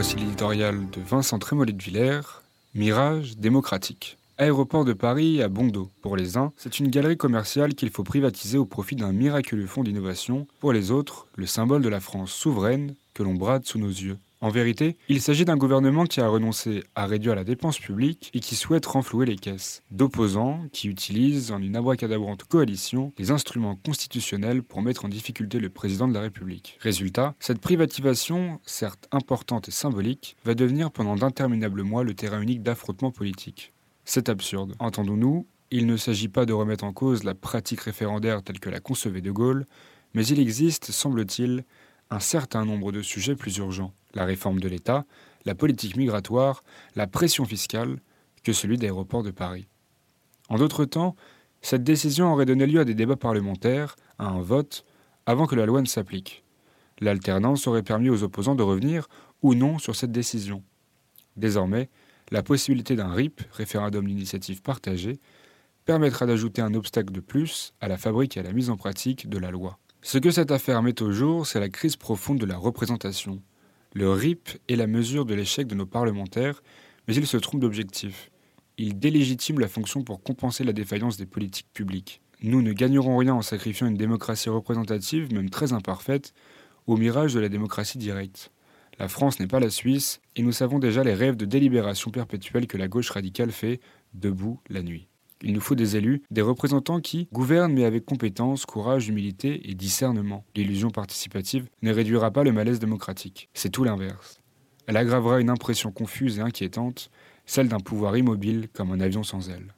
Voici l'éditorial de Vincent Trémollet de Villers, Mirage démocratique. Aéroport de Paris à Bondo. Pour les uns, c'est une galerie commerciale qu'il faut privatiser au profit d'un miraculeux fonds d'innovation. Pour les autres, le symbole de la France souveraine que l'on brade sous nos yeux. En vérité, il s'agit d'un gouvernement qui a renoncé à réduire la dépense publique et qui souhaite renflouer les caisses, d'opposants qui utilisent en une abracadabrante coalition les instruments constitutionnels pour mettre en difficulté le président de la République. Résultat, cette privatisation, certes importante et symbolique, va devenir pendant d'interminables mois le terrain unique d'affrontements politiques. C'est absurde. Entendons-nous, il ne s'agit pas de remettre en cause la pratique référendaire telle que la concevait De Gaulle, mais il existe, semble-t-il, un certain nombre de sujets plus urgents. La réforme de l'État, la politique migratoire, la pression fiscale, que celui d'aéroports de Paris. En d'autres temps, cette décision aurait donné lieu à des débats parlementaires, à un vote, avant que la loi ne s'applique. L'alternance aurait permis aux opposants de revenir ou non sur cette décision. Désormais, la possibilité d'un RIP, référendum d'initiative partagée, permettra d'ajouter un obstacle de plus à la fabrique et à la mise en pratique de la loi. Ce que cette affaire met au jour, c'est la crise profonde de la représentation. Le RIP est la mesure de l'échec de nos parlementaires, mais il se trompe d'objectif. Il délégitime la fonction pour compenser la défaillance des politiques publiques. Nous ne gagnerons rien en sacrifiant une démocratie représentative, même très imparfaite, au mirage de la démocratie directe. La France n'est pas la Suisse, et nous savons déjà les rêves de délibération perpétuelle que la gauche radicale fait debout la nuit. Il nous faut des élus, des représentants qui gouvernent mais avec compétence, courage, humilité et discernement. L'illusion participative ne réduira pas le malaise démocratique, c'est tout l'inverse. Elle aggravera une impression confuse et inquiétante, celle d'un pouvoir immobile comme un avion sans ailes.